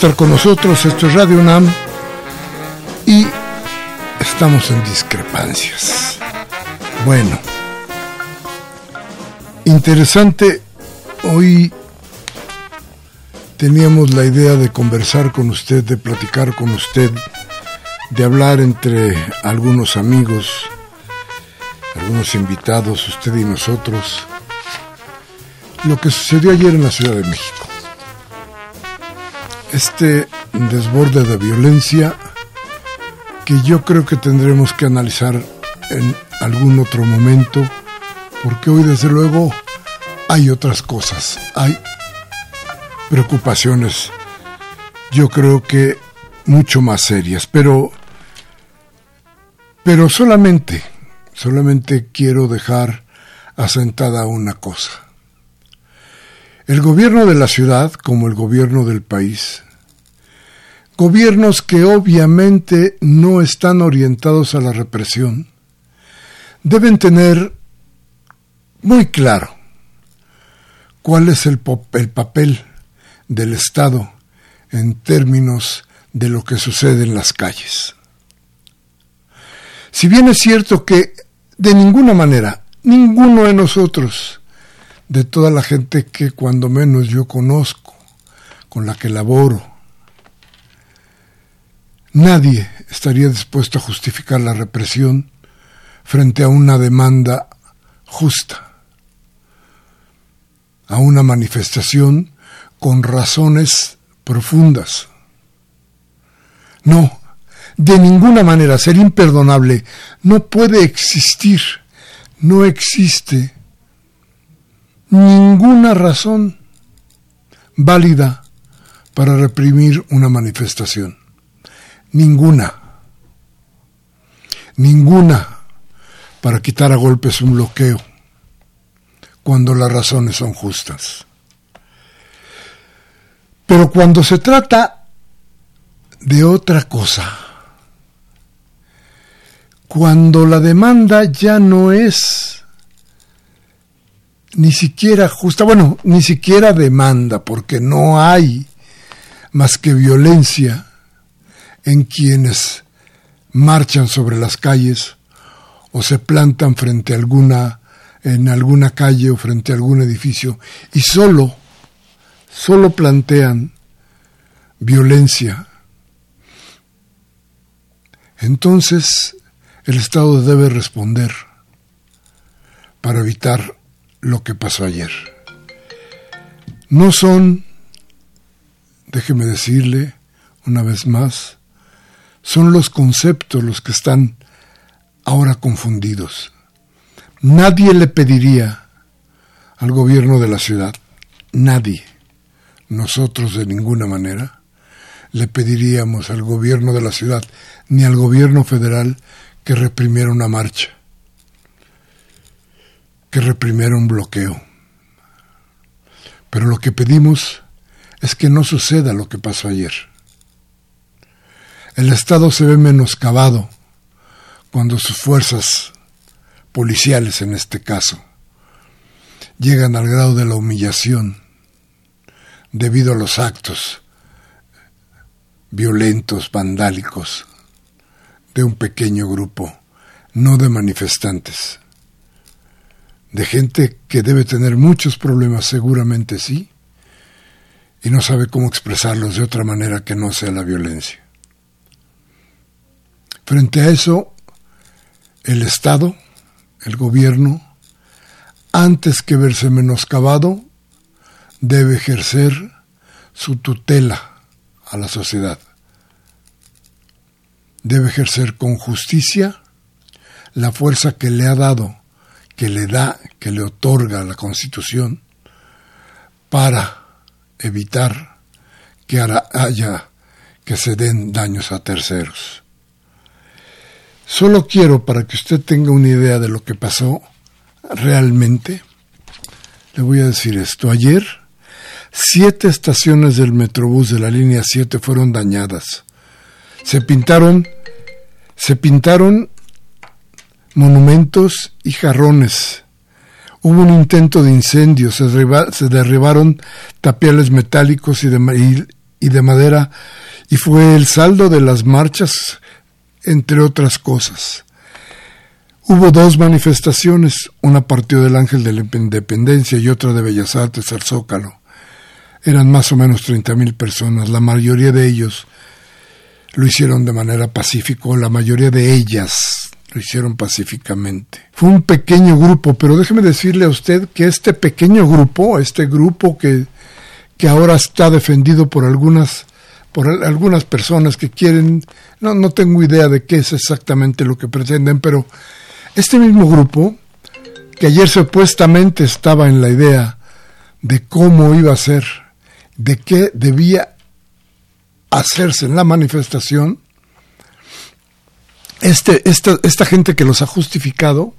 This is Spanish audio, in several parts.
Estar con nosotros. Esto es Radio UNAM y estamos en discrepancias. Bueno, interesante. Hoy teníamos la idea de conversar con usted, de platicar con usted, de hablar entre algunos amigos, algunos invitados, usted y nosotros, lo que sucedió ayer en la Ciudad de México este desborde de violencia que yo creo que tendremos que analizar en algún otro momento, porque hoy desde luego hay otras cosas, hay preocupaciones, yo creo que mucho más serias, pero, pero solamente, solamente quiero dejar asentada una cosa. El gobierno de la ciudad, como el gobierno del país, gobiernos que obviamente no están orientados a la represión, deben tener muy claro cuál es el, el, papel del Estado en términos de lo que sucede en las calles. Si bien es cierto que de ninguna manera, ninguno de nosotros de toda la gente que cuando menos yo conozco, con la que laboro. Nadie estaría dispuesto a justificar la represión frente a una demanda justa, a una manifestación con razones profundas. No, de ninguna manera, sería imperdonable. No puede existir, no existe ninguna razón válida para reprimir una manifestación. Ninguna. Ninguna para quitar a golpes un bloqueo cuando las razones son justas. Pero cuando se trata de otra cosa, cuando la demanda ya no es ni siquiera justa, bueno, ni siquiera demanda, porque no hay más que violencia en quienes marchan sobre las calles o se plantan frente a alguna en alguna calle o frente a algún edificio y solo solo plantean violencia. Entonces el Estado debe responder para evitar lo que pasó ayer. No son, déjeme decirle una vez más, son los conceptos los que están ahora confundidos. Nadie le pediría al gobierno de la ciudad, nadie, nosotros de ninguna manera le pediríamos al gobierno de la ciudad ni al gobierno federal que reprimiera una marcha, que reprimiera un bloqueo. Pero lo que pedimos es que no suceda lo que pasó ayer. El Estado se ve menoscabado cuando sus fuerzas policiales, en este caso, llegan al grado de la humillación debido a los actos violentos, vandálicos de un pequeño grupo, no de manifestantes, de gente que debe tener muchos problemas, seguramente sí, y no sabe cómo expresarlos de otra manera que no sea la violencia. Frente a eso, el Estado, el gobierno, antes que verse menoscabado, debe ejercer su tutela a la sociedad. Debe ejercer con justicia la fuerza que le ha dado, que le da, que le otorga la Constitución para evitar que haya que se den daños a terceros. Solo quiero, para que usted tenga una idea de lo que pasó realmente, le voy a decir esto. Ayer, siete estaciones del Metrobús de la línea 7 fueron dañadas. Se pintaron, se pintaron monumentos y jarrones. Hubo un intento de incendio, se, derribaron tapiales metálicos y de, y de madera, y fue el saldo de las marchas entre otras cosas. Hubo dos manifestaciones, una partió del Ángel de la Independencia y otra de Bellas Artes al Zócalo. Eran más o menos treinta mil personas, la mayoría de ellos lo hicieron de manera pacífica, la mayoría de ellas lo hicieron pacíficamente. Fue un pequeño grupo, pero déjeme decirle a usted que este pequeño grupo, este grupo que, que ahora está defendido por algunas por algunas personas que quieren, no, no tengo idea de qué es exactamente lo que pretenden, pero este mismo grupo, que ayer supuestamente estaba en la idea de cómo iba a ser, de qué debía hacerse en la manifestación, este, esta, esta gente que los ha justificado,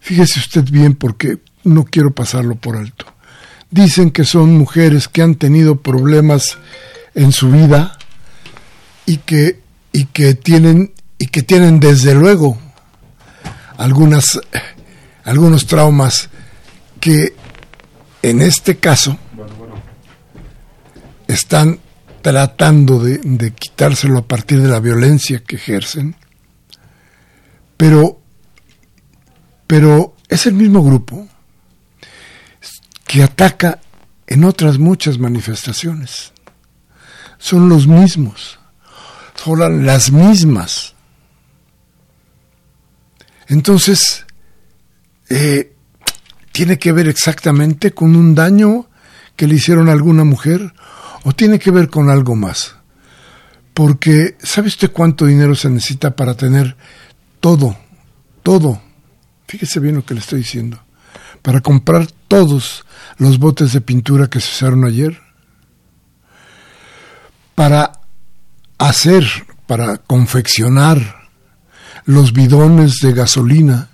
fíjese usted bien porque no quiero pasarlo por alto. Dicen que son mujeres que han tenido problemas en su vida y que, y que tienen y que tienen desde luego algunas algunos traumas que en este caso están tratando de, de, quitárselo a partir de la violencia que ejercen, pero, pero es el mismo grupo que ataca en otras muchas manifestaciones son los mismos, son las mismas. Entonces, eh, ¿tiene que ver exactamente con un daño que le hicieron a alguna mujer o tiene que ver con algo más? Porque, ¿sabe usted cuánto dinero se necesita para tener todo, todo? Fíjese bien lo que le estoy diciendo. Para comprar todos los botes de pintura que se usaron ayer para hacer, para confeccionar los bidones de gasolina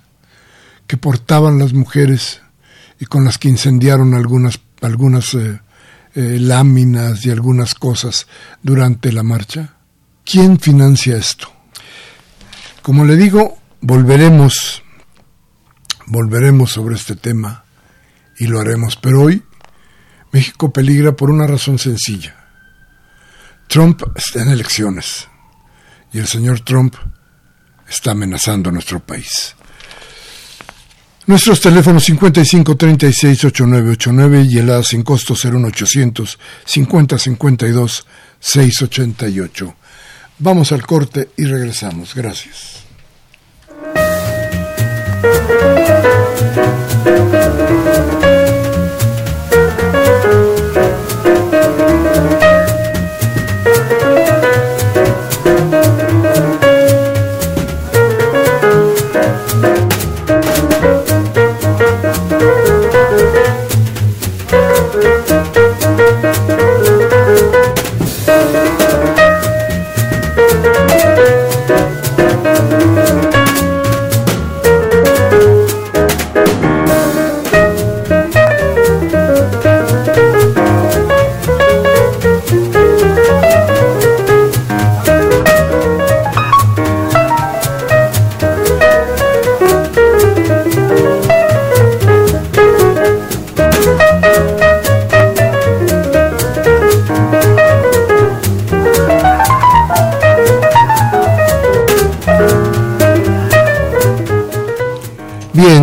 que portaban las mujeres y con las que incendiaron algunas, algunas eh, eh, láminas y algunas cosas durante la marcha? ¿Quién financia esto? Como le digo, volveremos, volveremos sobre este tema y lo haremos, pero hoy México peligra por una razón sencilla. Trump está en elecciones y el señor Trump está amenazando a nuestro país. Nuestros teléfonos 55 36 8989 y el A sin costo 01800 50 52 688. Vamos al corte y regresamos. Gracias.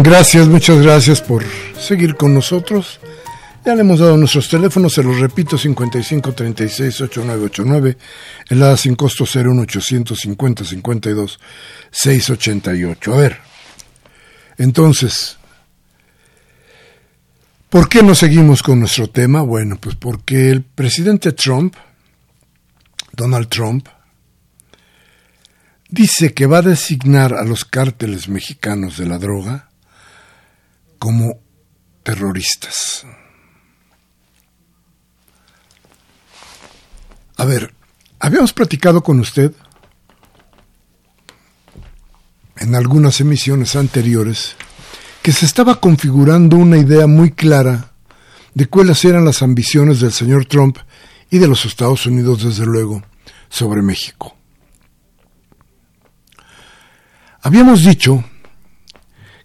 Gracias, muchas gracias por seguir con nosotros. Ya le hemos dado nuestros teléfonos, se los repito, 55 36 8989, el sin costo 01 850 52 688. A ver, entonces, ¿por qué no seguimos con nuestro tema? Bueno, pues porque el presidente Trump, Donald Trump, dice que va a designar a los cárteles mexicanos de la droga como terroristas. A ver, habíamos platicado con usted en algunas emisiones anteriores que se estaba configurando una idea muy clara de cuáles eran las ambiciones del señor Trump y de los Estados Unidos, desde luego, sobre México. Habíamos dicho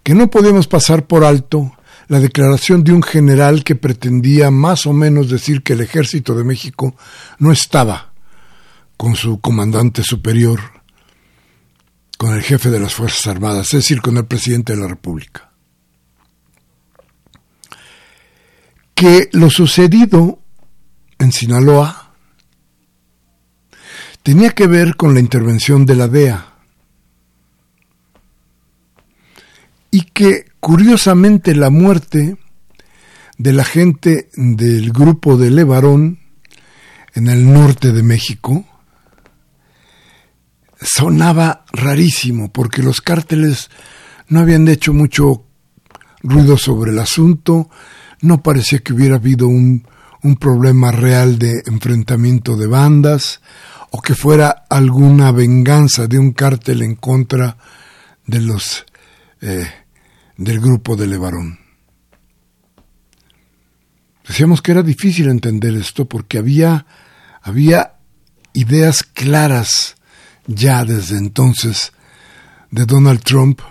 que no podíamos pasar por alto la declaración de un general que pretendía más o menos decir que el ejército de México no estaba con su comandante superior, con el jefe de las Fuerzas Armadas, es decir, con el presidente de la República. Que lo sucedido en Sinaloa tenía que ver con la intervención de la DEA y que curiosamente la muerte de la gente del grupo de Levarón en el norte de México sonaba rarísimo porque los cárteles no habían hecho mucho ruido sobre el asunto, no parecía que hubiera habido un, un problema real de enfrentamiento de bandas o que fuera alguna venganza de un cártel en contra de los eh, del grupo de Levarón. Decíamos que era difícil entender esto porque había, había ideas claras ya desde entonces de Donald Trump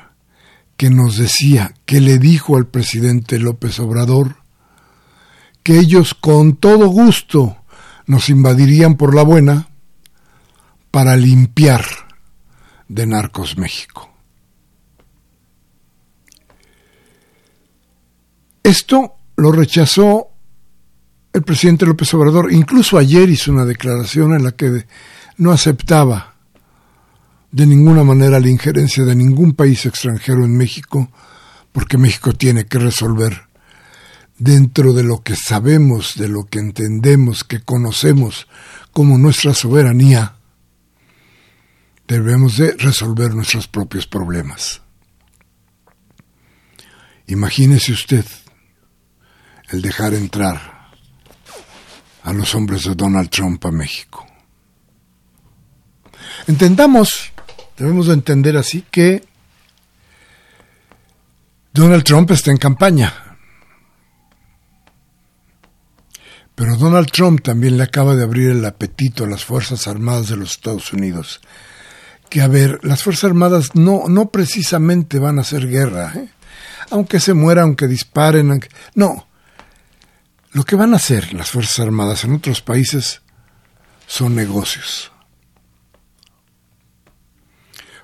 que nos decía, que le dijo al presidente López Obrador, que ellos con todo gusto nos invadirían por la buena para limpiar de Narcos México. Esto lo rechazó el presidente López Obrador. Incluso ayer hizo una declaración en la que no aceptaba de ninguna manera la injerencia de ningún país extranjero en México, porque México tiene que resolver dentro de lo que sabemos, de lo que entendemos, que conocemos como nuestra soberanía, debemos de resolver nuestros propios problemas. Imagínese usted el dejar entrar a los hombres de Donald Trump a México. Entendamos, debemos de entender así que Donald Trump está en campaña. Pero Donald Trump también le acaba de abrir el apetito a las Fuerzas Armadas de los Estados Unidos. Que a ver, las Fuerzas Armadas no, no precisamente van a hacer guerra, ¿eh? aunque se muera, aunque disparen, no, lo que van a hacer las Fuerzas Armadas en otros países son negocios.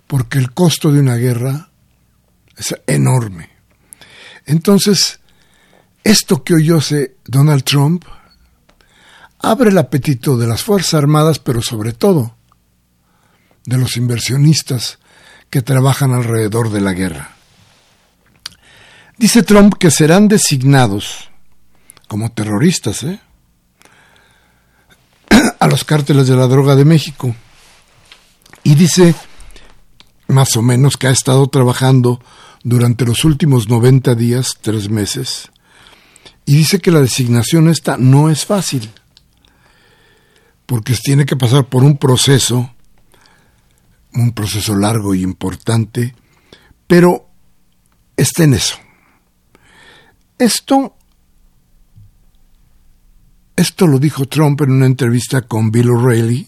Porque el costo de una guerra es enorme. Entonces, esto que oyóse Donald Trump abre el apetito de las Fuerzas Armadas, pero sobre todo de los inversionistas que trabajan alrededor de la guerra. Dice Trump que serán designados como terroristas, ¿eh? a los cárteles de la droga de México. Y dice, más o menos, que ha estado trabajando durante los últimos 90 días, tres meses, y dice que la designación esta no es fácil, porque tiene que pasar por un proceso, un proceso largo y importante, pero está en eso. Esto esto lo dijo Trump en una entrevista con Bill O'Reilly,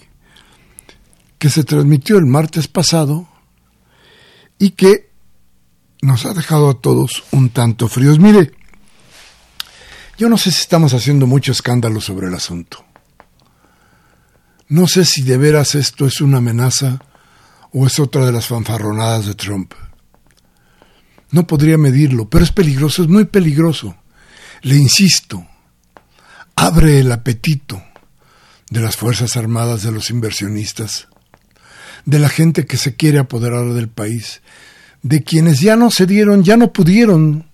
que se transmitió el martes pasado y que nos ha dejado a todos un tanto fríos. Mire, yo no sé si estamos haciendo mucho escándalo sobre el asunto. No sé si de veras esto es una amenaza o es otra de las fanfarronadas de Trump. No podría medirlo, pero es peligroso, es muy peligroso. Le insisto, abre el apetito de las Fuerzas Armadas, de los inversionistas, de la gente que se quiere apoderar del país, de quienes ya no se dieron, ya no pudieron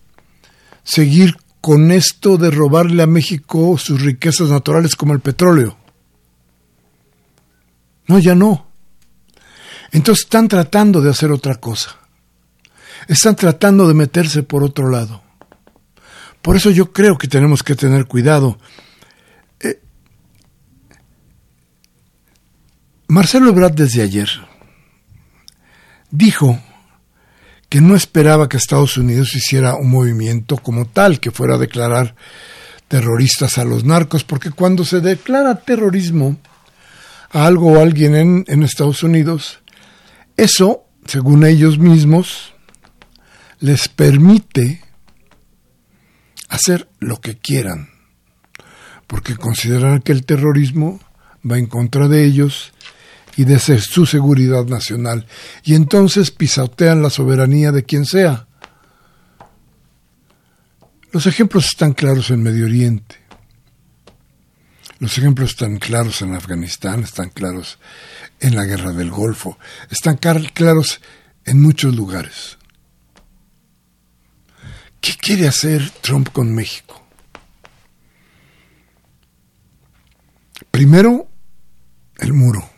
seguir con esto de robarle a México sus riquezas naturales como el petróleo. No, ya no. Entonces están tratando de hacer otra cosa. Están tratando de meterse por otro lado. Por eso yo creo que tenemos que tener cuidado. Marcelo Ebrard desde ayer dijo que no esperaba que Estados Unidos hiciera un movimiento como tal, que fuera a declarar terroristas a los narcos, porque cuando se declara terrorismo a algo o a alguien en, en Estados Unidos, eso, según ellos mismos, les permite hacer lo que quieran, porque consideran que el terrorismo va en contra de ellos y de su seguridad nacional, y entonces pisotean la soberanía de quien sea. Los ejemplos están claros en Medio Oriente. Los ejemplos están claros en Afganistán, están claros en la guerra del Golfo, están claros en muchos lugares. ¿Qué quiere hacer Trump con México? Primero, el muro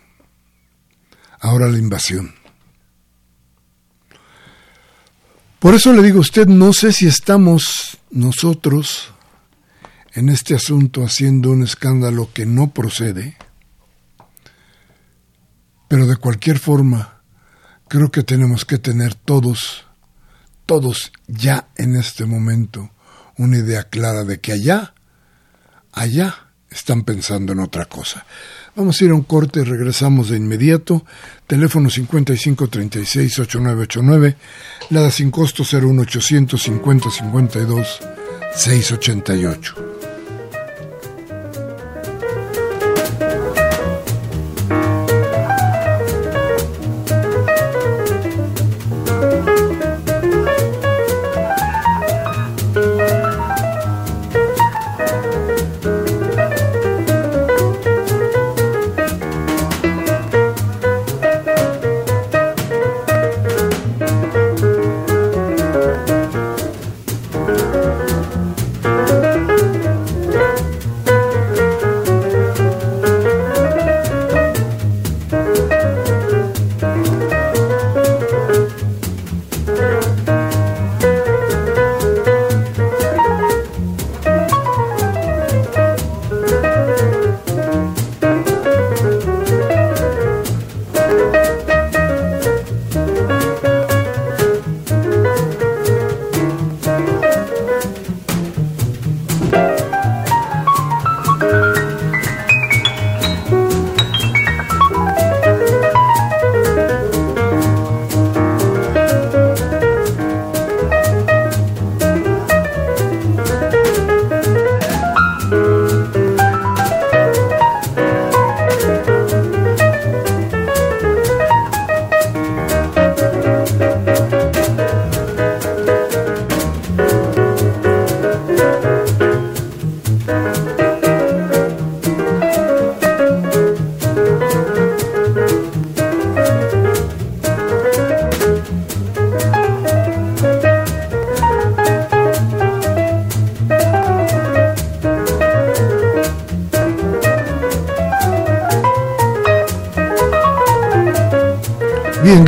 ahora la invasión. Por eso le digo a usted, no sé si estamos nosotros en este asunto haciendo un escándalo que no procede, pero de cualquier forma creo que tenemos que tener todos, todos ya en este momento una idea clara de que allá, allá están pensando en otra cosa. Vamos a ir a un corte regresamos de inmediato. Teléfono 5536-8989, da sin costo 01800 50 52 688.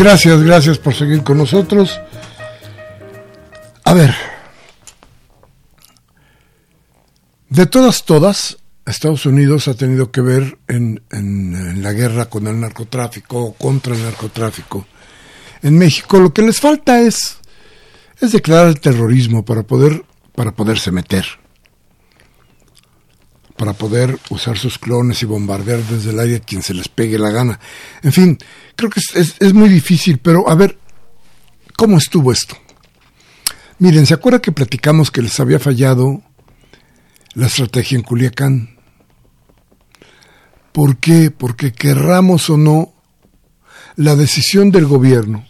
Gracias, gracias por seguir con nosotros. A ver, de todas, todas, Estados Unidos ha tenido que ver en, la guerra con el narcotráfico o contra el narcotráfico. En México lo que les falta es, es declarar el terrorismo para, poder, para poderse meter poder usar sus clones y bombardear desde el aire a quien se les pegue la gana. En fin, creo que es, muy difícil, pero a ver, ¿cómo estuvo esto? Miren, ¿se acuerda que platicamos que les había fallado la estrategia en Culiacán? ¿Por qué? Porque querramos o no, la decisión del gobierno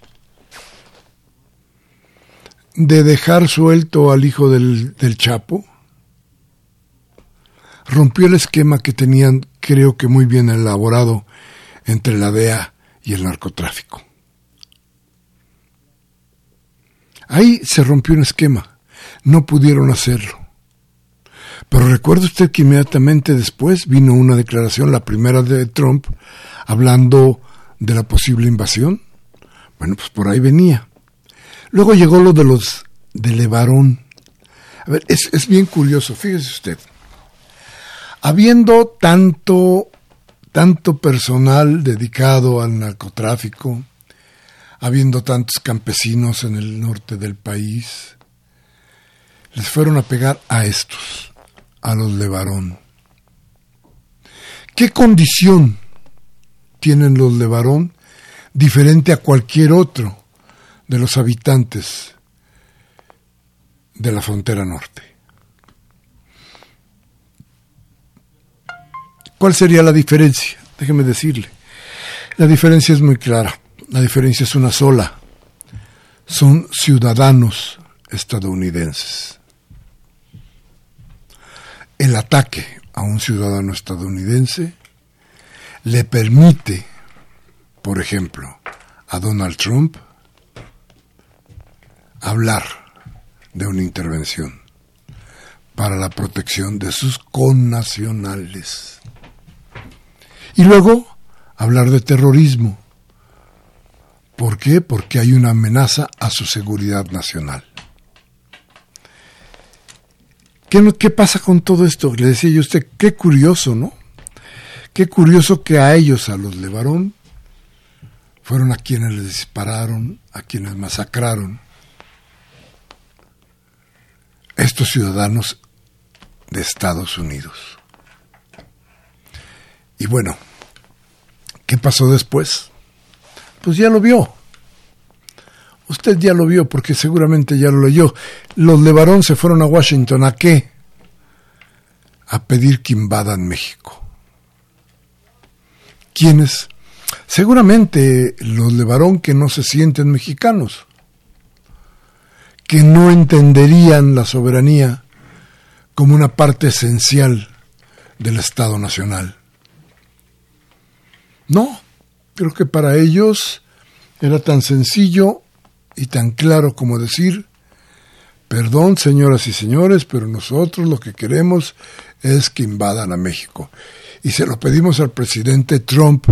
de dejar suelto al hijo del, del Chapo, rompió el esquema que tenían, creo que muy bien elaborado, entre la DEA y el narcotráfico. Ahí se rompió un esquema, no pudieron hacerlo. Pero recuerda usted que inmediatamente después vino una declaración, la primera de Trump, hablando de la posible invasión. Bueno, pues por ahí venía. Luego llegó lo de los de Levarón. A ver, es, es bien curioso, fíjese usted. Habiendo tanto, tanto personal dedicado al narcotráfico, habiendo tantos campesinos en el norte del país, les fueron a pegar a estos, a los Levarón. ¿Qué condición tienen los Levarón diferente a cualquier otro de los habitantes de la frontera norte? ¿Cuál sería la diferencia? Déjeme decirle. La diferencia es muy clara. La diferencia es una sola. Son ciudadanos estadounidenses. El ataque a un ciudadano estadounidense le permite, por ejemplo, a Donald Trump hablar de una intervención para la protección de sus connacionales. Y luego hablar de terrorismo. ¿Por qué? Porque hay una amenaza a su seguridad nacional. ¿Qué, ¿Qué, pasa con todo esto? Le decía yo a usted, qué curioso, ¿no? Qué curioso que a ellos, a los Levarón, fueron a quienes les dispararon, a quienes masacraron. Estos ciudadanos de Estados Unidos. Y bueno, ¿qué pasó después? Pues ya lo vio. Usted ya lo vio porque seguramente ya lo leyó. Los Levarón se fueron a Washington a qué? A pedir que invadan México. ¿Quiénes? Seguramente los Levarón que no se sienten mexicanos, que no entenderían la soberanía como una parte esencial del Estado Nacional. No, creo que para ellos era tan sencillo y tan claro como decir, perdón señoras y señores, pero nosotros lo que queremos es que invadan a México. Y se lo pedimos al presidente Trump,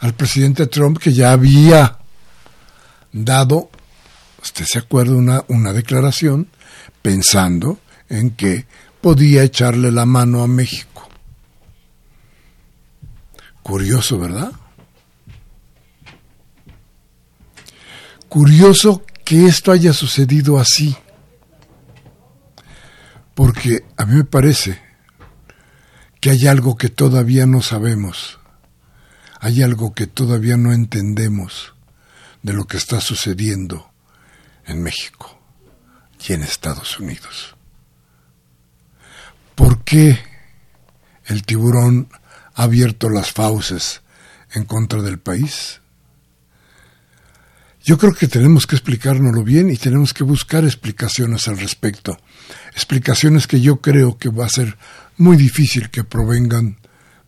al presidente Trump que ya había dado, usted se acuerda, una, una declaración pensando en que podía echarle la mano a México. Curioso, ¿verdad? Curioso que esto haya sucedido así. Porque a mí me parece que hay algo que todavía no sabemos, hay algo que todavía no entendemos de lo que está sucediendo en México y en Estados Unidos. ¿Por qué el tiburón ha abierto las fauces en contra del país? Yo creo que tenemos que explicárnoslo bien y tenemos que buscar explicaciones al respecto. Explicaciones que yo creo que va a ser muy difícil que provengan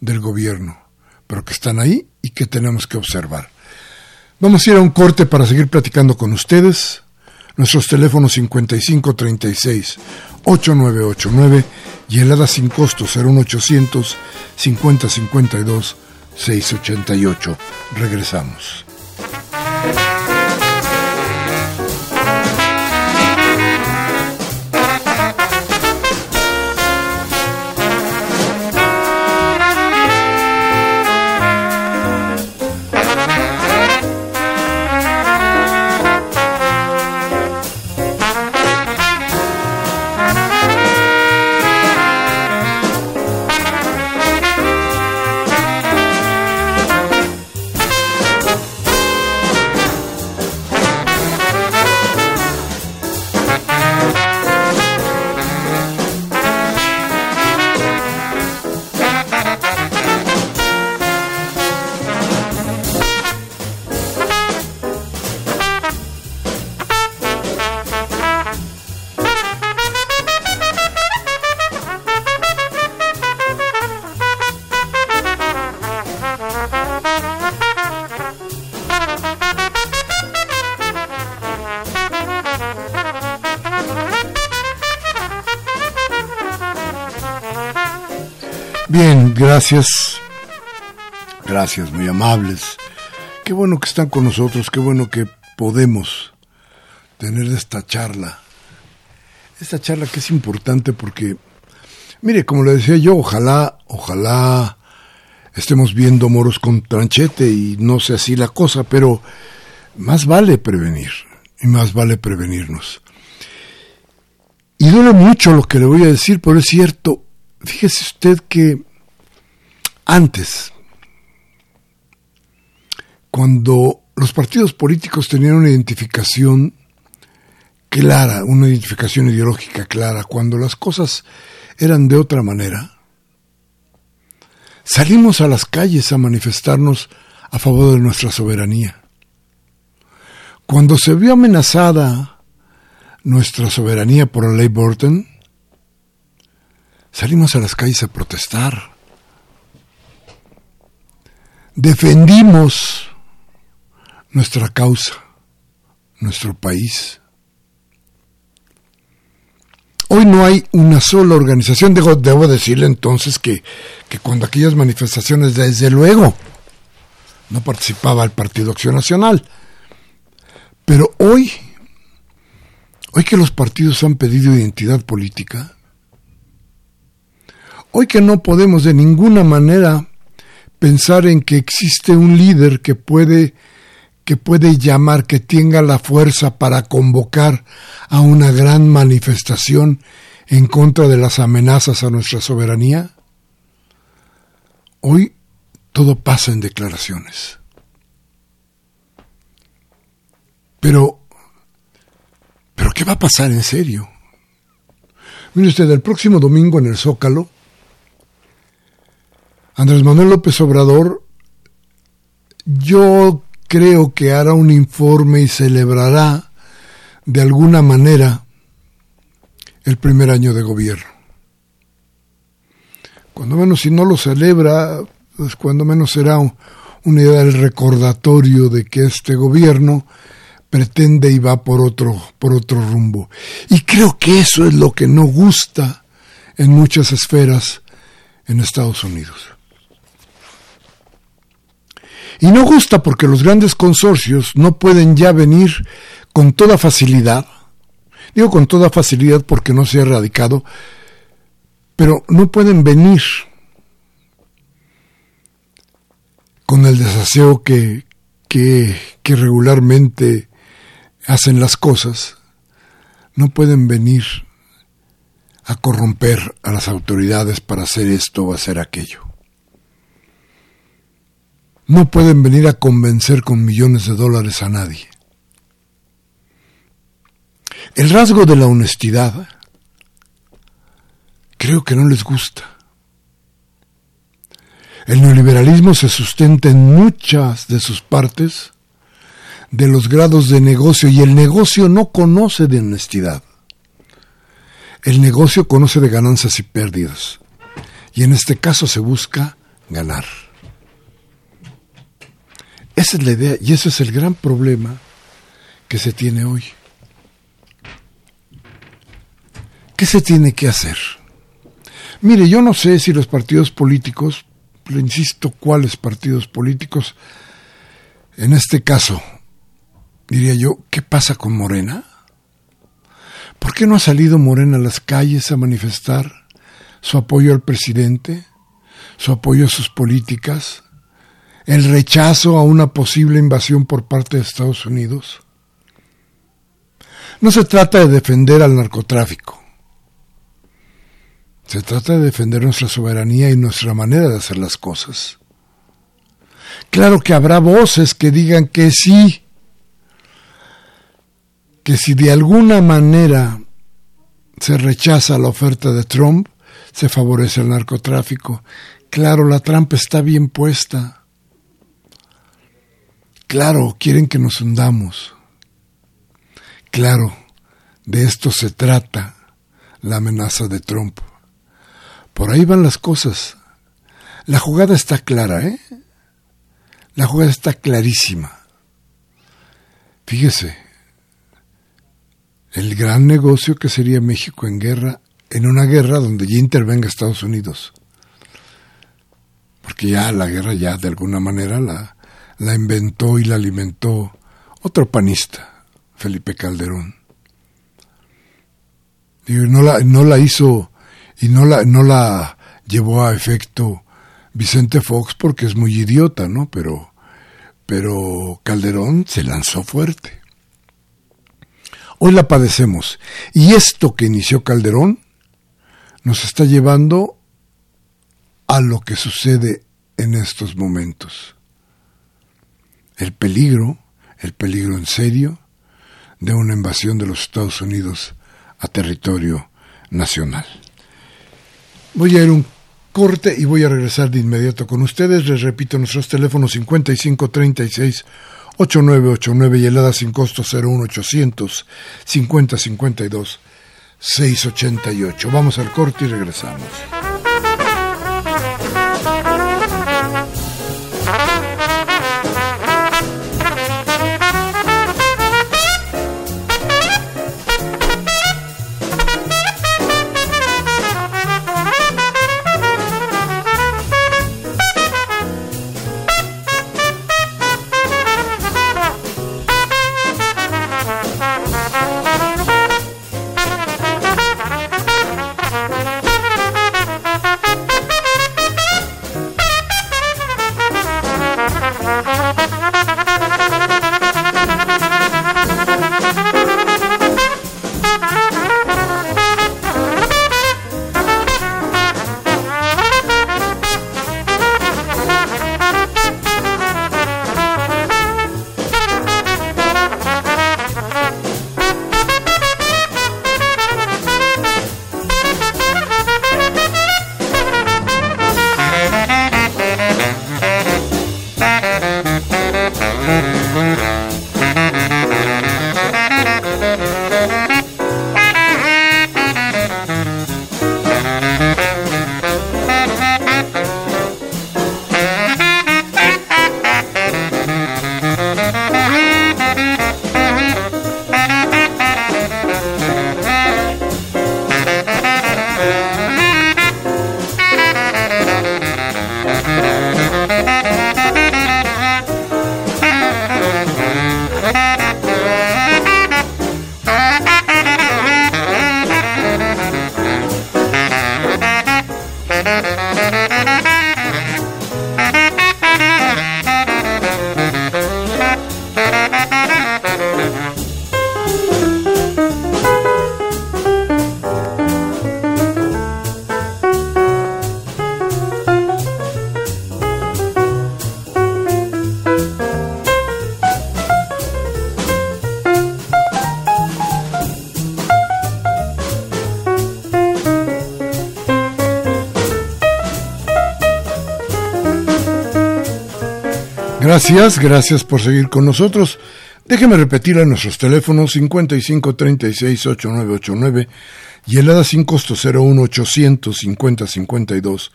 del gobierno, pero que están ahí y que tenemos que observar. Vamos a ir a un corte para seguir platicando con ustedes. Nuestros teléfonos 5536 8989 y el ADA sin costo 01800 5052 688. Regresamos. Gracias. Gracias, muy amables. Qué bueno que están con nosotros, qué bueno que podemos tener esta charla. Esta charla que es importante porque, mire, como le decía yo, ojalá, ojalá estemos viendo moros con tranchete y no sea así la cosa, pero más vale prevenir y más vale prevenirnos. Y duele mucho lo que le voy a decir, pero es cierto. Fíjese usted que antes, cuando los partidos políticos tenían una identificación clara, una identificación ideológica clara, cuando las cosas eran de otra manera, salimos a las calles a manifestarnos a favor de nuestra soberanía. Cuando se vio amenazada nuestra soberanía por la ley Burton, salimos a las calles a protestar. Defendimos nuestra causa, nuestro país. Hoy no hay una sola organización, debo, debo decirle entonces que, que cuando aquellas manifestaciones, desde luego, no participaba el Partido Acción Nacional. Pero hoy Hoy que los partidos han pedido identidad política, hoy que no podemos de ninguna manera pensar en que existe un líder que puede que puede llamar, que tenga la fuerza para convocar a una gran manifestación en contra de las amenazas a nuestra soberanía? Hoy todo pasa en declaraciones. Pero pero ¿qué va a pasar en serio? Mire usted, el próximo domingo en el Zócalo, Andrés Manuel López Obrador, yo creo que hará un informe y celebrará de alguna manera el primer año de gobierno. Cuando menos si no lo celebra, pues cuando menos será una idea del recordatorio de que este gobierno pretende y va por otro, por otro rumbo. Y creo que eso es lo que no gusta en muchas esferas en Estados Unidos. Y no gusta porque los grandes consorcios no pueden ya venir con toda facilidad, digo con toda facilidad porque no se ha erradicado, pero no pueden venir con el desaseo que, que, que regularmente hacen las cosas, no pueden venir a corromper a las autoridades para hacer esto o hacer aquello. No pueden venir a convencer con millones de dólares a nadie. El rasgo de la honestidad creo que no les gusta. El neoliberalismo se sustenta en muchas de sus partes de los grados de negocio y el negocio no conoce de honestidad. El negocio conoce de ganancias y pérdidas. Y en este caso se busca ganar. Esa es la idea y ese es el gran problema que se tiene hoy. ¿Qué se tiene que hacer? Mire, yo no sé si los partidos políticos, le insisto, cuáles partidos políticos, en este caso diría yo, ¿qué pasa con Morena? ¿Por qué no ha salido Morena a las calles a manifestar su apoyo al presidente, su apoyo a sus políticas, el rechazo a una posible invasión por parte de Estados Unidos? No se trata de defender al narcotráfico. Se trata de defender nuestra soberanía y nuestra manera de hacer las cosas. Claro que habrá voces que digan que sí, que si de alguna manera se rechaza la oferta de Trump, se favorece el narcotráfico. Claro, la trampa está bien puesta. Claro, quieren que nos hundamos. Claro, de esto se trata la amenaza de Trump. Por ahí van las cosas. La jugada está clara, ¿eh? La jugada está clarísima. Fíjese, el gran negocio que sería México en guerra, en una guerra donde ya intervenga Estados Unidos. porque ya la guerra ya de alguna manera la, la inventó y la alimentó otro panista, Felipe Calderón. Y no la, no la hizo y no la, no la llevó a efecto Vicente Fox porque es muy idiota, ¿no? Pero, pero Calderón se lanzó fuerte. Hoy la padecemos. Y esto que inició Calderón nos está llevando a lo que sucede en estos momentos. El peligro, el peligro en serio de una invasión de los Estados Unidos a territorio nacional. Voy a ir un corte y voy a regresar de inmediato con ustedes. Les repito nuestros teléfonos 5536 8989 y helada sin costo 01800 5052 688. Vamos al corte y regresamos. Gracias, gracias por seguir con nosotros. Déjeme repetir a nuestros teléfonos 55 36 8989 y el ADA sin costo 01 850 52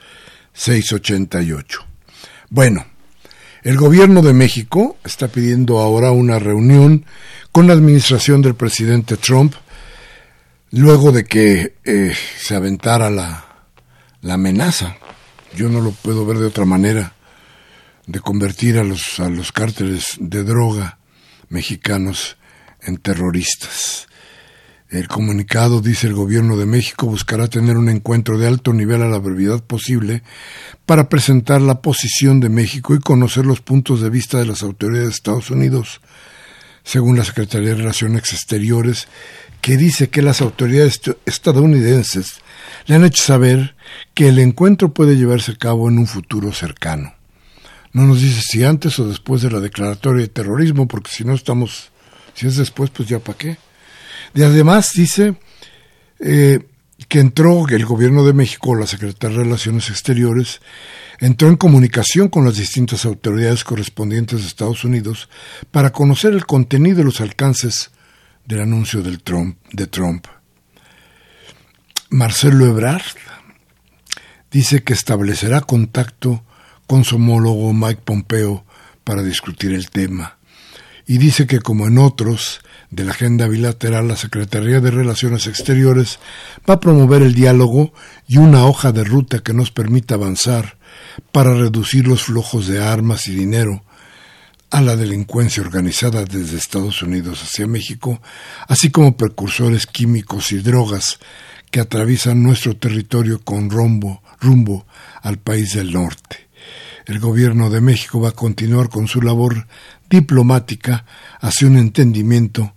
688. Bueno, el gobierno de México está pidiendo ahora una reunión con la administración del presidente Trump luego de que eh, se aventara la, la amenaza. Yo no lo puedo ver de otra manera de convertir a los, a los cárteles de droga mexicanos en terroristas. El comunicado dice el gobierno de México buscará tener un encuentro de alto nivel a la brevedad posible para presentar la posición de México y conocer los puntos de vista de las autoridades de Estados Unidos, según la Secretaría de Relaciones Exteriores, que dice que las autoridades estadounidenses le han hecho saber que el encuentro puede llevarse a cabo en un futuro cercano. No nos dice si antes o después de la declaratoria de terrorismo, porque si no estamos, si es después, pues ya para qué. Y además dice eh, que entró el gobierno de México, la Secretaría de Relaciones Exteriores, entró en comunicación con las distintas autoridades correspondientes de Estados Unidos para conocer el contenido y los alcances del anuncio del Trump, de Trump. Marcelo Ebrard dice que establecerá contacto con su homólogo Mike Pompeo para discutir el tema. y dice que como en otros de la agenda bilateral, la Secretaría de Relaciones Exteriores va a promover el diálogo y una hoja de ruta que nos permita avanzar para reducir los flujos de armas y dinero a la delincuencia organizada desde Estados Unidos hacia México, así como precursores químicos y drogas que atraviesan nuestro territorio con rumbo, rumbo al país del norte. El gobierno de México va a continuar con su labor diplomática hacia un entendimiento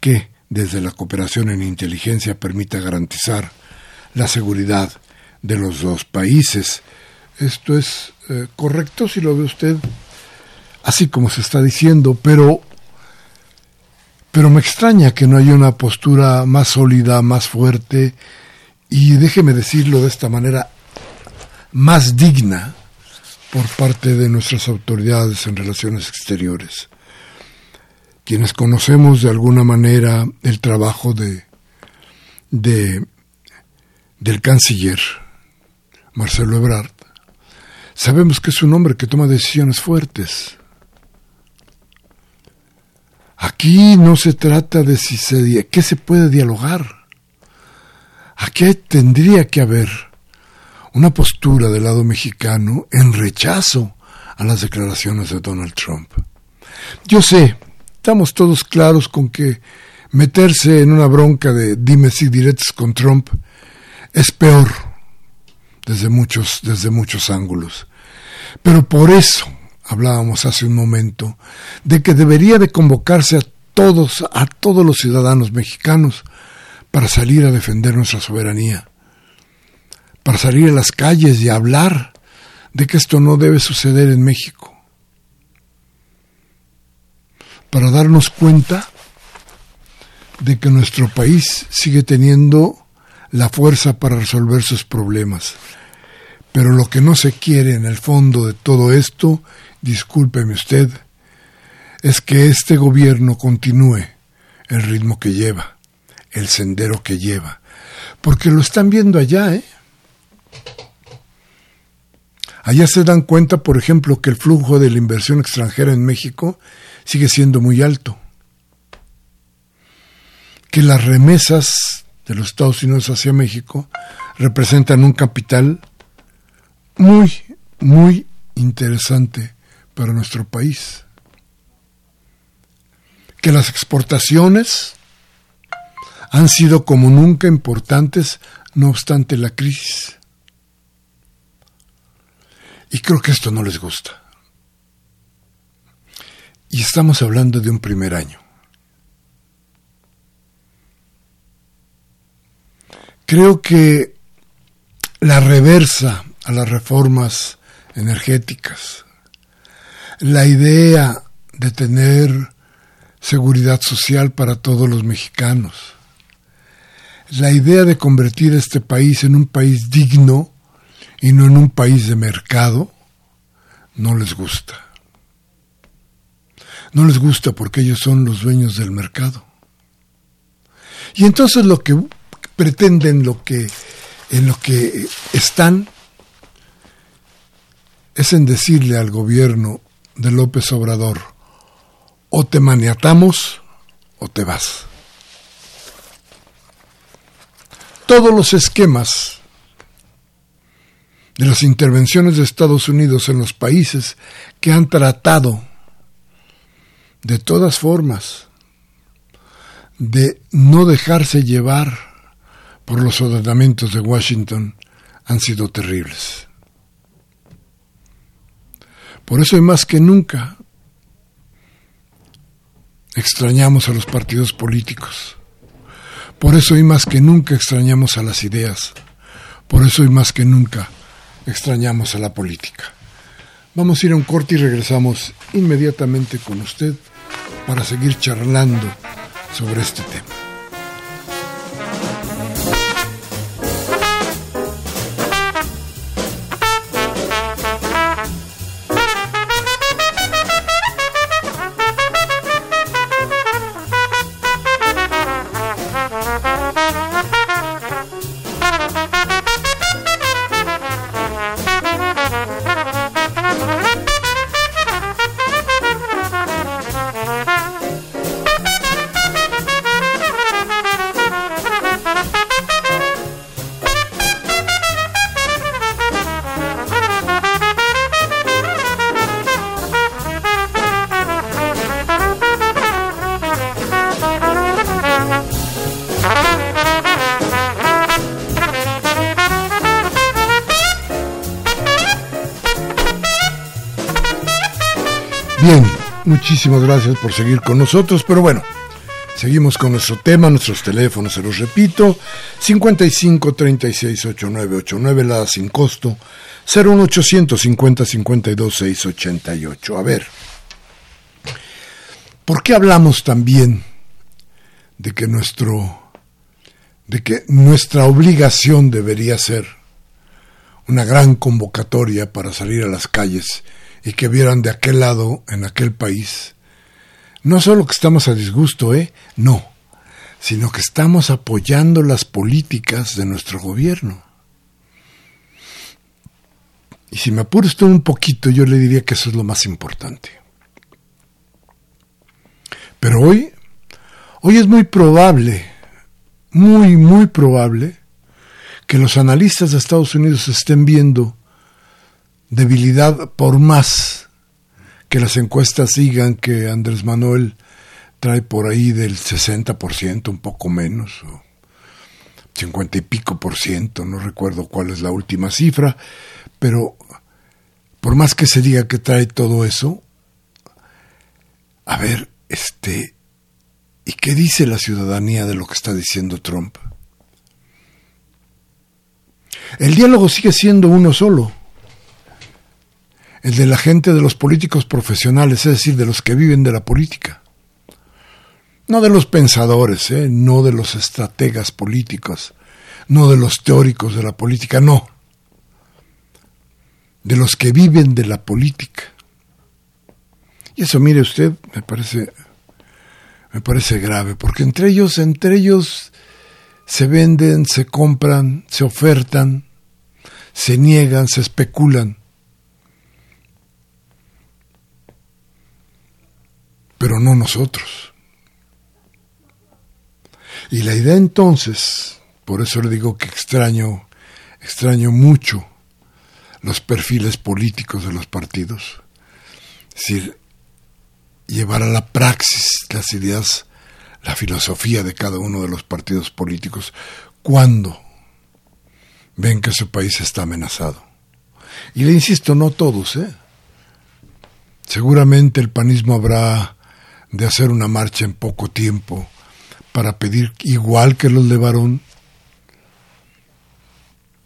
que, desde la cooperación en inteligencia, permita garantizar la seguridad de los dos países. Esto es eh, correcto si lo ve usted así como se está diciendo, pero pero me extraña que no haya una postura más sólida, más fuerte y déjeme decirlo de esta manera, más digna por parte de nuestras autoridades en relaciones exteriores. Quienes conocemos de alguna manera el trabajo de, de del canciller Marcelo Ebrard, sabemos que es un hombre que toma decisiones fuertes. Aquí no se trata de si se, qué se puede dialogar. Aquí tendría que haber una postura del lado mexicano en rechazo a las declaraciones de Donald Trump. Yo sé, estamos todos claros con que meterse en una bronca de dimes y diretes con Trump es peor desde muchos, desde muchos ángulos. Pero por eso hablábamos hace un momento de que debería de convocarse a todos, a todos los ciudadanos mexicanos para salir a defender nuestra soberanía para salir a las calles y hablar de que esto no debe suceder en México, para darnos cuenta de que nuestro país sigue teniendo la fuerza para resolver sus problemas. Pero lo que no se quiere en el fondo de todo esto, discúlpeme usted, es que este gobierno continúe el ritmo que lleva, el sendero que lleva. Porque lo están viendo allá, ¿eh? Allá se dan cuenta, por ejemplo, que el flujo de la inversión extranjera en México sigue siendo muy alto, que las remesas de los Estados Unidos hacia México representan un capital muy, muy interesante para nuestro país, que las exportaciones han sido como nunca importantes no obstante la crisis y creo que esto no les gusta. Y estamos hablando de un primer año. Creo que la reversa a las reformas energéticas, la idea de tener seguridad social para todos los mexicanos, la idea de convertir este país en un país digno y no en un país de mercado, no les gusta. No les gusta porque ellos son los dueños del mercado. Y entonces lo que pretenden, lo que en lo que están es en decirle al gobierno de López Obrador, o te maniatamos o te vas. Todos los esquemas de las intervenciones de Estados Unidos en los países que han tratado de todas formas de no dejarse llevar por los ordenamientos de Washington han sido terribles. Por eso y más que nunca extrañamos a los partidos políticos. Por eso y más que nunca extrañamos a las ideas. Por eso y más que nunca extrañamos a la política. Vamos a ir a un corte y regresamos inmediatamente con usted para seguir charlando sobre este tema. Muchísimas gracias por seguir con nosotros, pero bueno, seguimos con nuestro tema, nuestros teléfonos, se los repito, 55 36 8989, la sin costo, 01800 50 52 688. A ver, ¿por qué hablamos también de que nuestro de que nuestra obligación debería ser una gran convocatoria para salir a las calles y que vieran de aquel lado, en aquel país, no solo que estamos a disgusto, ¿eh? No, sino que estamos apoyando las políticas de nuestro gobierno. Y si me apuro esto un poquito, yo le diría que eso es lo más importante. Pero hoy, hoy es muy probable, muy, muy probable, que los analistas de Estados Unidos estén viendo debilidad por más que las encuestas digan que Andrés Manuel trae por ahí del 60%, un poco menos, o 50 y pico por ciento, no recuerdo cuál es la última cifra, pero por más que se diga que trae todo eso, a ver, este, ¿y qué dice la ciudadanía de lo que está diciendo Trump? El diálogo sigue siendo uno solo el de la gente de los políticos profesionales, es decir, de los que viven de la política. No de los pensadores, ¿eh? no de los estrategas políticos, no de los teóricos de la política, no. De los que viven de la política. Y eso, mire usted, me parece, me parece grave, porque entre ellos, entre ellos se venden, se compran, se ofertan, se niegan, se especulan. Pero no nosotros. Y la idea entonces, por eso le digo que extraño, extraño mucho los perfiles políticos de los partidos, es decir, llevar a la praxis las ideas, la filosofía de cada uno de los partidos políticos cuando ven que su país está amenazado. Y le insisto, no todos, ¿eh? Seguramente el panismo habrá de hacer una marcha en poco tiempo para pedir, igual que los de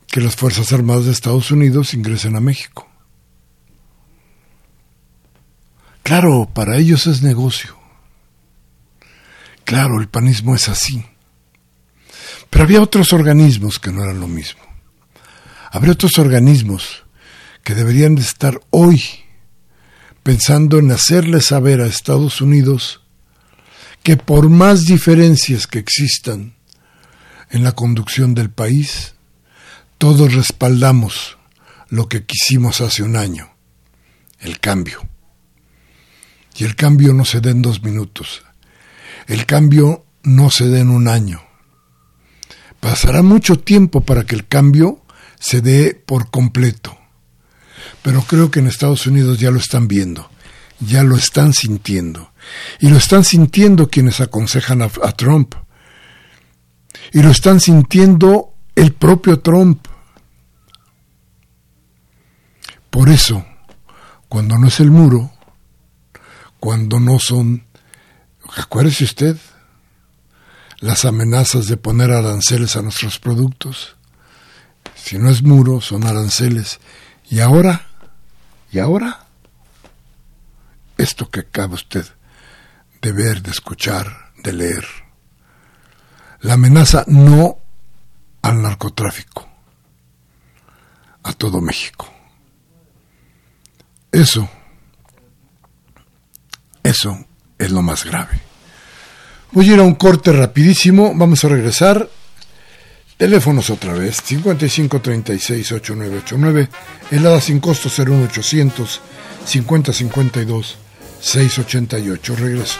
que las Fuerzas Armadas de Estados Unidos ingresen a México. Claro, para ellos es negocio. Claro, el panismo es así. Pero había otros organismos que no eran lo mismo. Habría otros organismos que deberían de estar hoy pensando en hacerle saber a Estados Unidos que por más diferencias que existan en la conducción del país, todos respaldamos lo que quisimos hace un año, el cambio. Y el cambio no se da en dos minutos, el cambio no se da en un año. Pasará mucho tiempo para que el cambio se dé por completo pero creo que en Estados Unidos ya lo están viendo, ya lo están sintiendo. Y lo están sintiendo quienes aconsejan a, Trump. Y lo están sintiendo el propio Trump. Por eso, cuando no es el muro, cuando no son, acuérdese usted, las amenazas de poner aranceles a nuestros productos. Si no es muro, son aranceles. Y ahora y ahora, esto que acaba usted de ver, de escuchar, de leer, la amenaza no al narcotráfico, a todo México. Eso, eso es lo más grave. Voy a ir a un corte rapidísimo, vamos a regresar Teléfonos otra vez, 5536-8989, helada sin costo 01800 5052 688. Regreso.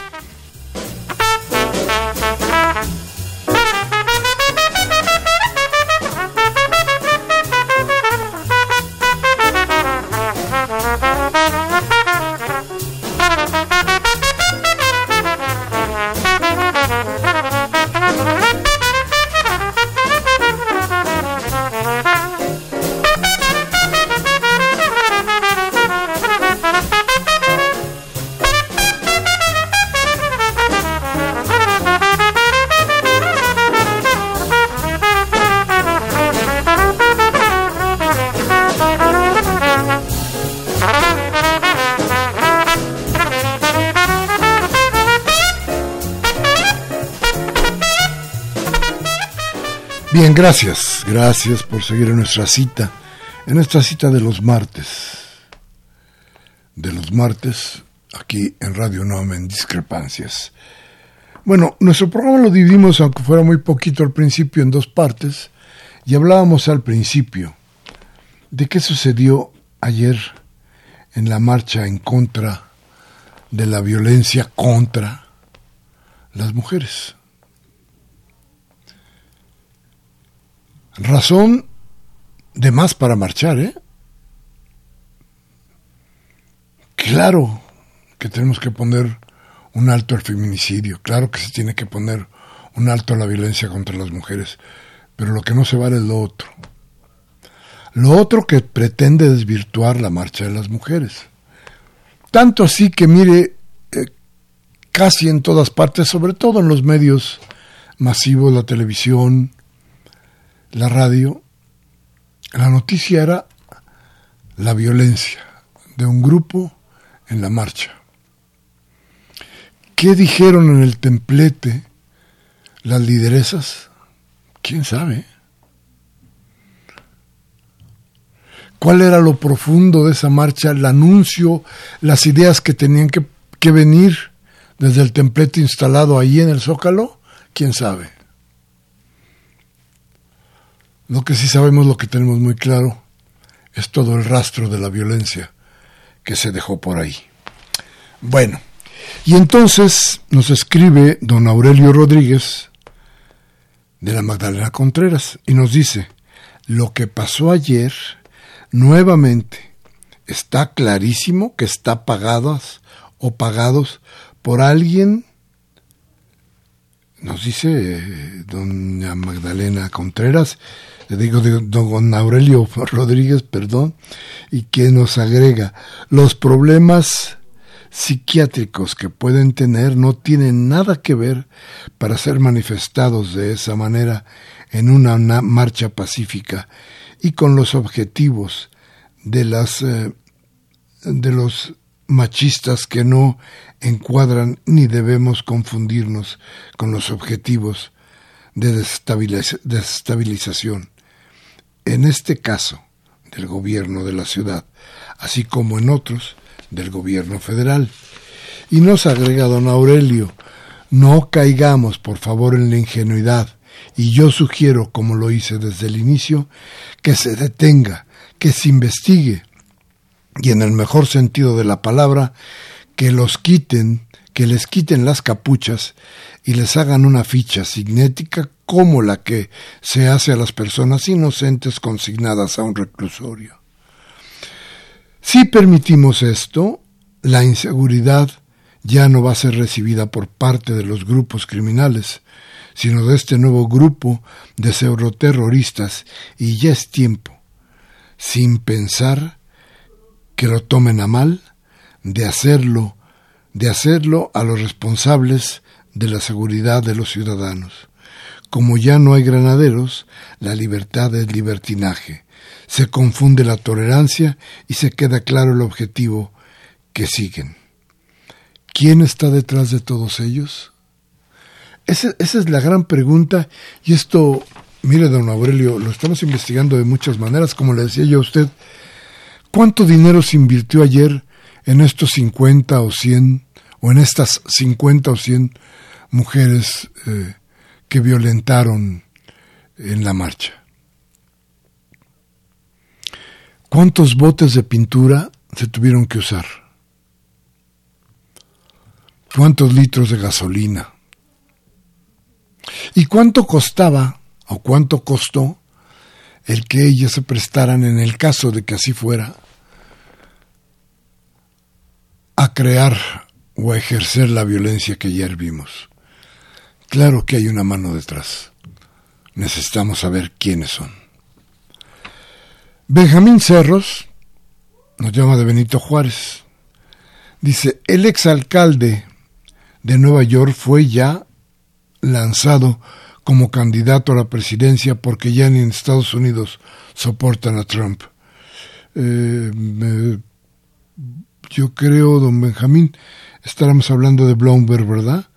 Gracias. Gracias por seguir en nuestra cita. En nuestra cita de los martes. De los martes, aquí en Radio Nome en Discrepancias. Bueno, nuestro programa lo dividimos, aunque fuera muy poquito al principio, en dos partes. Y hablábamos al principio de qué sucedió ayer en la marcha en contra de la violencia contra las mujeres. Razón de más para marchar, ¿eh? Claro que tenemos que poner un alto al feminicidio, claro que se tiene que poner un alto a la violencia contra las mujeres, pero lo que no se vale es lo otro. Lo otro que pretende desvirtuar la marcha de las mujeres. Tanto así que mire, eh, casi en todas partes, sobre todo en los medios masivos, la televisión, la radio, la noticia era la violencia de un grupo en la marcha. ¿Qué dijeron en el templete las lideresas? ¿Quién sabe? ¿Cuál era lo profundo de esa marcha, el anuncio, las ideas que tenían que, que venir desde el templete instalado ahí en el Zócalo? ¿Quién sabe? Lo que sí sabemos, lo que tenemos muy claro, es todo el rastro de la violencia que se dejó por ahí. Bueno, y entonces nos escribe don Aurelio Rodríguez de la Magdalena Contreras y nos dice, lo que pasó ayer, nuevamente, está clarísimo que está pagadas o pagados por alguien nos dice eh, doña Magdalena Contreras, digo don Aurelio Rodríguez, perdón, y que nos agrega, los problemas psiquiátricos que pueden tener no tienen nada que ver para ser manifestados de esa manera en una, marcha pacífica y con los objetivos de las eh, de los machistas que no encuadran ni debemos confundirnos con los objetivos de desestabilización. En este caso, del gobierno de la ciudad, así como en otros, del gobierno federal. Y nos agrega don Aurelio, no caigamos, por favor, en la ingenuidad, y yo sugiero, como lo hice desde el inicio, que se detenga, que se investigue, y en el mejor sentido de la palabra, que los quiten, que les quiten las capuchas y les hagan una ficha signética como la que se hace a las personas inocentes consignadas a un reclusorio. Si permitimos esto, la inseguridad ya no va a ser recibida por parte de los grupos criminales, sino de este nuevo grupo de pseudoterroristas, y ya es tiempo, sin pensar que lo tomen a mal, de hacerlo, de hacerlo a los responsables de la seguridad de los ciudadanos. Como ya no hay granaderos, la libertad es libertinaje. Se confunde la tolerancia y se queda claro el objetivo que siguen. ¿Quién está detrás de todos ellos? Esa, es la gran pregunta y esto, mire, don Aurelio, lo estamos investigando de muchas maneras, como le decía yo a usted, ¿Cuánto dinero se invirtió ayer en estos 50 o 100, o en estas 50 o 100 mujeres eh, que violentaron en la marcha? ¿Cuántos botes de pintura se tuvieron que usar? ¿Cuántos litros de gasolina? ¿Y cuánto costaba o cuánto costó el que ellas se prestaran, en el caso de que así fuera, a crear o a ejercer la violencia que ayer vimos. Claro que hay una mano detrás. Necesitamos saber quiénes son. Benjamín Cerros nos llama de Benito Juárez. Dice, el exalcalde de Nueva York fue ya lanzado como candidato a la presidencia porque ya en Estados Unidos soportan a Trump. Eh, yo creo, don Benjamín, estábamos hablando de Bloomberg, ¿verdad?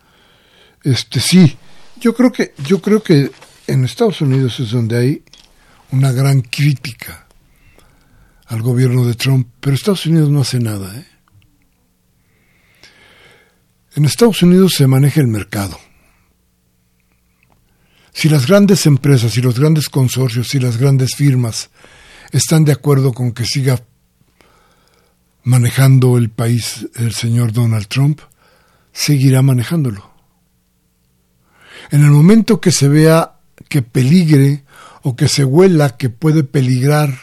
Este sí, yo creo que, yo creo que en Estados Unidos es donde hay una gran crítica al gobierno de Trump, pero Estados Unidos no hace nada. ¿eh? En Estados Unidos se maneja el mercado. Si las grandes empresas y los grandes consorcios y las grandes firmas están de acuerdo con que siga manejando el país el señor Donald Trump, seguirá manejándolo. En el momento que se vea que peligre o que se huela que puede peligrar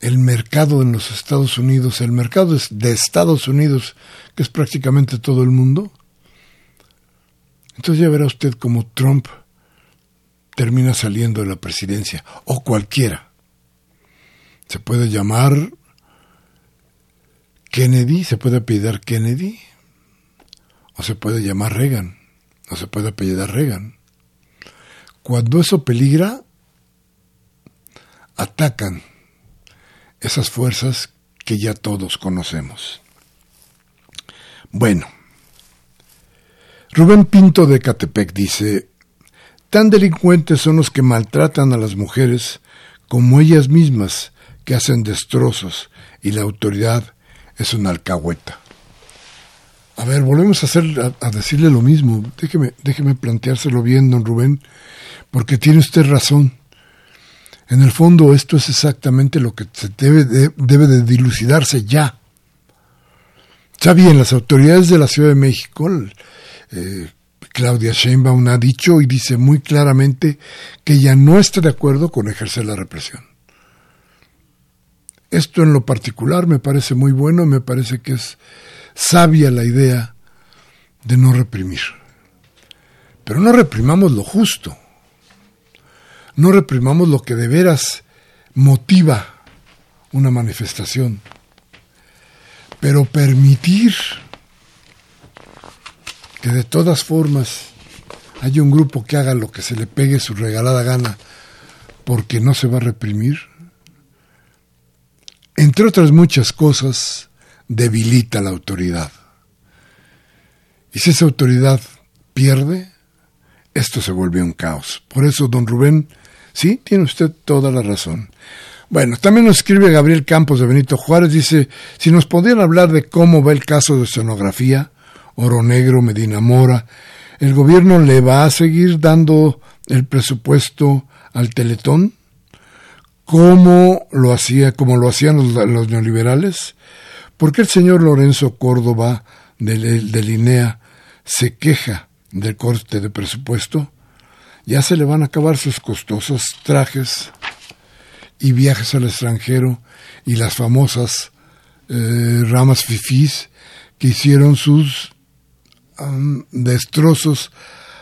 el mercado en los Estados Unidos, el mercado de Estados Unidos, que es prácticamente todo el mundo, entonces ya verá usted cómo Trump termina saliendo de la presidencia, o cualquiera. Se puede llamar Kennedy, se puede apellidar Kennedy, o se puede llamar Reagan, o se puede apellidar Reagan. Cuando eso peligra, atacan esas fuerzas que ya todos conocemos. Bueno, Rubén Pinto de Catepec dice, tan delincuentes son los que maltratan a las mujeres como ellas mismas que hacen destrozos y la autoridad es una alcahueta. A ver, volvemos a, hacer, a, decirle lo mismo. Déjeme, déjeme planteárselo bien, don Rubén, porque tiene usted razón. En el fondo esto es exactamente lo que se debe de, debe de dilucidarse ya. Ya bien, las autoridades de la Ciudad de México, eh, Claudia Sheinbaum ha dicho y dice muy claramente que ella no está de acuerdo con ejercer la represión. Esto en lo particular me parece muy bueno, me parece que es sabia la idea de no reprimir. Pero no reprimamos lo justo. No reprimamos lo que de veras motiva una manifestación. Pero permitir que de todas formas haya un grupo que haga lo que se le pegue su regalada gana porque no se va a reprimir, entre otras muchas cosas, debilita la autoridad. Y si esa autoridad pierde, esto se vuelve un caos. Por eso, don Rubén, sí, tiene usted toda la razón. Bueno, también nos escribe Gabriel Campos de Benito Juárez, dice, si nos podrían hablar de cómo va el caso de escenografía, Oro Negro, Medina Mora, ¿el gobierno le va a seguir dando el presupuesto al Teletón? ¿Cómo lo hacía, como lo hacían los, neoliberales? ¿Por qué el señor Lorenzo Córdoba de, de Linea se queja del corte de presupuesto? Ya se le van a acabar sus costosos trajes y viajes al extranjero y las famosas eh, ramas fifís que hicieron sus destrozos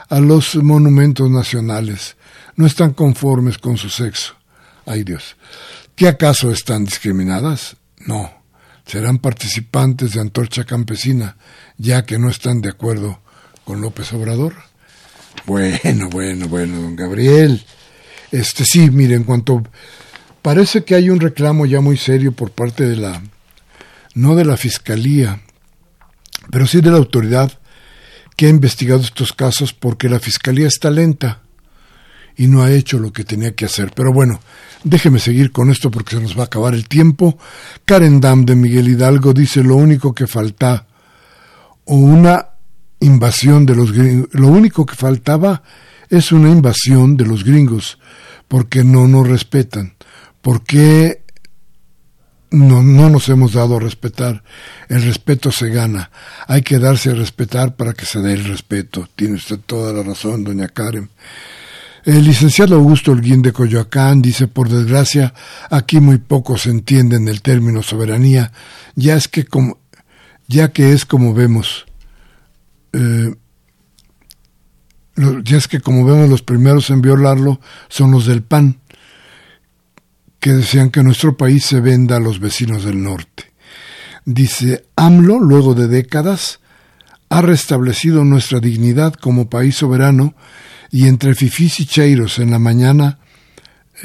a los monumentos nacionales. No están conformes con su sexo. Ay Dios. ¿Qué acaso están discriminadas? No. Serán participantes de Antorcha Campesina, ya que no están de acuerdo con López Obrador. Bueno, bueno, bueno, don Gabriel. Este sí, mire, en cuanto parece que hay un reclamo ya muy serio por parte de la no de la fiscalía, pero sí de la autoridad que ha investigado estos casos porque la fiscalía está lenta y no ha hecho lo que tenía que hacer. Pero bueno, déjeme seguir con esto porque se nos va a acabar el tiempo. Karen Dam de Miguel Hidalgo dice lo único que falta o una invasión de los gringos, lo único que faltaba es una invasión de los gringos porque no nos respetan. porque no, no nos hemos dado a respetar. El respeto se gana. Hay que darse a respetar para que se dé el respeto. Tiene usted toda la razón, doña Karen. El licenciado Augusto Holguín de Coyoacán dice, por desgracia, aquí muy poco se entiende en el término soberanía, ya es que como, ya que es como vemos, eh, ya es que como vemos los primeros en violarlo son los del PAN que desean que nuestro país se venda a los vecinos del norte. Dice, AMLO, luego de décadas, ha restablecido nuestra dignidad como país soberano y entre fifís y cheiros en la mañana,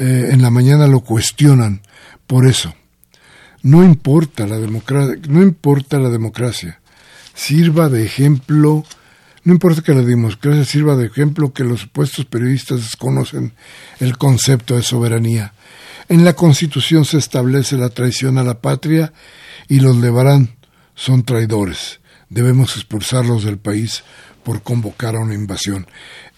eh, en la mañana lo cuestionan. Por eso, no importa la democracia, no importa la democracia, sirva de ejemplo No importa que la democracia sirva de ejemplo que los supuestos periodistas desconocen el concepto de soberanía. En la Constitución se establece la traición a la patria y los Levarán son traidores. Debemos expulsarlos del país por convocar a una invasión.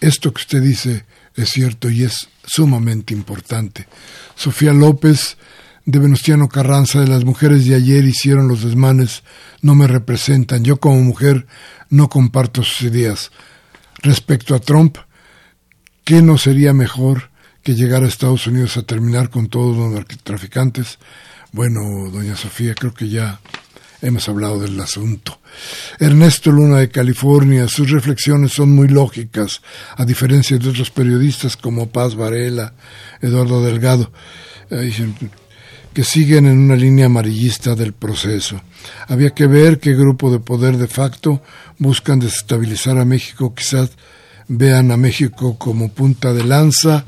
Esto que usted dice es cierto y es sumamente importante. Sofía López de Venustiano Carranza de las mujeres de ayer hicieron los desmanes no me representan. Yo como mujer no comparto sus ideas. Respecto a Trump, ¿qué no sería mejor que llegar a Estados Unidos a terminar con todos los narcotraficantes? Bueno, doña Sofía, creo que ya hemos hablado del asunto. Ernesto Luna de California, sus reflexiones son muy lógicas, a diferencia de otros periodistas como Paz Varela, Eduardo Delgado que siguen en una línea amarillista del proceso. Había que ver qué grupo de poder de facto buscan desestabilizar a México, quizás vean a México como punta de lanza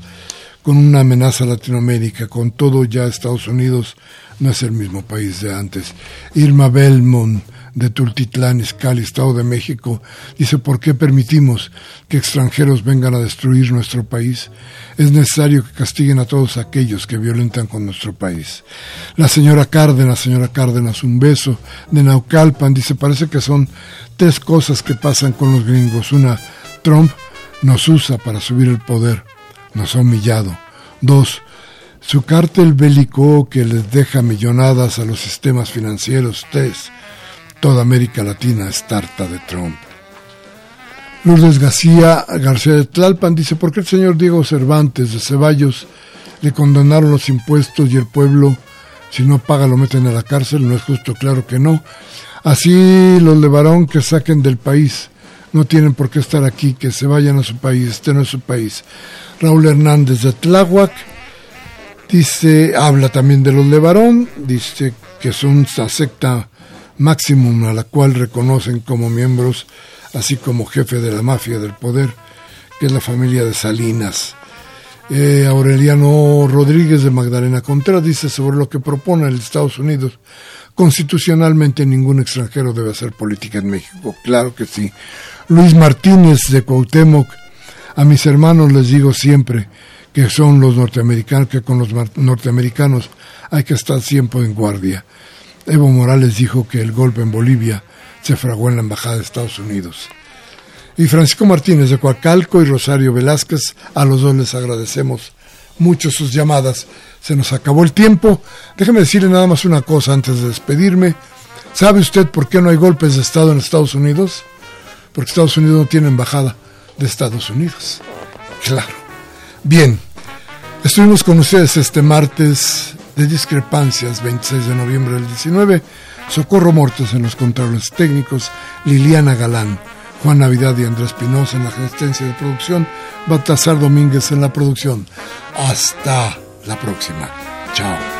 con una amenaza Latinoamérica. Con todo ya Estados Unidos no es el mismo país de antes. Irma Belmont de Tultitlán, Izcalli, Estado de México, dice, ¿por qué permitimos que extranjeros vengan a destruir nuestro país? Es necesario que castiguen a todos aquellos que violentan con nuestro país. La señora Cárdenas, señora Cárdenas, un beso de Naucalpan, dice, parece que son tres cosas que pasan con los gringos. Una, Trump nos usa para subir el poder, nos ha humillado. Dos, su cártel bélico que les deja millonadas a los sistemas financieros. Tres, Toda América Latina es tarta de Trump. Lourdes García, García de Tlalpan dice, ¿por qué el señor Diego Cervantes de Ceballos le condenaron los impuestos y el pueblo, si no paga, lo meten a la cárcel? No es justo, claro que no. Así los Levarón que saquen del país. No tienen por qué estar aquí, que se vayan a su país, este no es su país. Raúl Hernández de Tláhuac dice, habla también de los Levarón, dice que son una secta máximum a la cual reconocen como miembros, así como jefe de la mafia del poder, que es la familia de Salinas. Eh, Aureliano Rodríguez de Magdalena Contreras dice sobre lo que propone el Estados Unidos. Constitucionalmente ningún extranjero debe hacer política en México. Claro que sí. Luis Martínez de Cuauhtémoc. A mis hermanos les digo siempre que son los norteamericanos, que con los norteamericanos hay que estar siempre en guardia. Evo Morales dijo que el golpe en Bolivia se fraguó en la Embajada de Estados Unidos. Y Francisco Martínez de Coacalco y Rosario Velázquez, a los dos les agradecemos mucho sus llamadas. Se nos acabó el tiempo. Déjeme decirle nada más una cosa antes de despedirme. ¿Sabe usted por qué no hay golpes de Estado en Estados Unidos? Porque Estados Unidos no tiene embajada de Estados Unidos. Claro. Bien, estuvimos con ustedes este martes de discrepancias, 26 de noviembre del 19, Socorro Mortos en los controles técnicos, Liliana Galán, Juan Navidad y Andrés Pinoza en la asistencia de producción, Baltasar Domínguez en la producción. Hasta la próxima. Chao.